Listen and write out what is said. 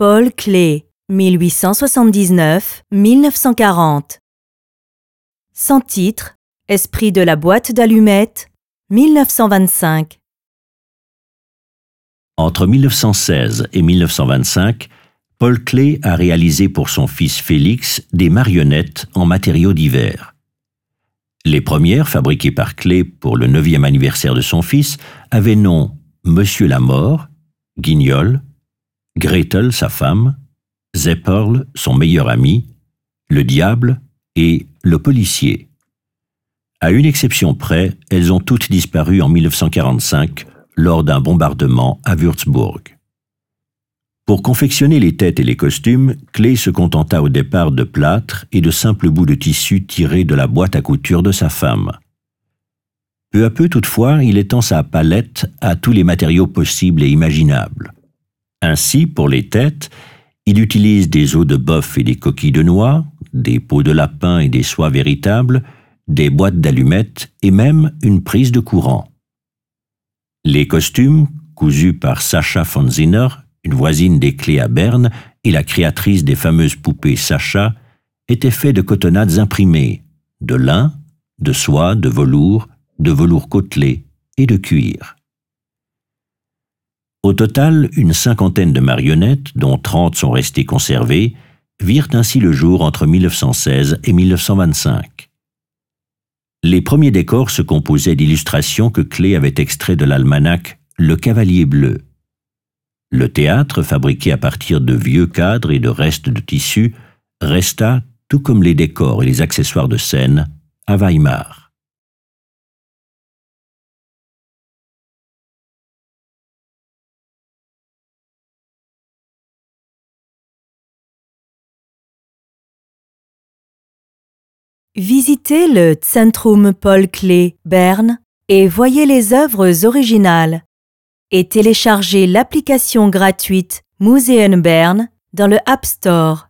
Paul Klee, 1879-1940. Sans titre, Esprit de la boîte d'allumettes, 1925. Entre 1916 et 1925, Paul Klee a réalisé pour son fils Félix des marionnettes en matériaux divers. Les premières, fabriquées par Klee pour le neuvième anniversaire de son fils, avaient nom Monsieur la mort, Guignol, Gretel, sa femme, Zepperl, son meilleur ami, le diable et le policier. À une exception près, elles ont toutes disparu en 1945 lors d'un bombardement à Würzburg. Pour confectionner les têtes et les costumes, Clay se contenta au départ de plâtre et de simples bouts de tissu tirés de la boîte à couture de sa femme. Peu à peu, toutefois, il étend sa palette à tous les matériaux possibles et imaginables. Ainsi, pour les têtes, il utilise des os de bœuf et des coquilles de noix, des peaux de lapin et des soies véritables, des boîtes d'allumettes et même une prise de courant. Les costumes, cousus par Sacha von Zinner, une voisine des clés à Berne et la créatrice des fameuses poupées Sacha, étaient faits de cotonnades imprimées, de lin, de soie, de velours, de velours côtelé et de cuir. Au total, une cinquantaine de marionnettes, dont trente sont restées conservées, virent ainsi le jour entre 1916 et 1925. Les premiers décors se composaient d'illustrations que Clé avait extraites de l'almanach Le Cavalier Bleu. Le théâtre, fabriqué à partir de vieux cadres et de restes de tissus, resta, tout comme les décors et les accessoires de scène, à Weimar. Visitez le Zentrum Paul Klee Berne et voyez les œuvres originales. Et téléchargez l'application gratuite Museum Bern dans le App Store.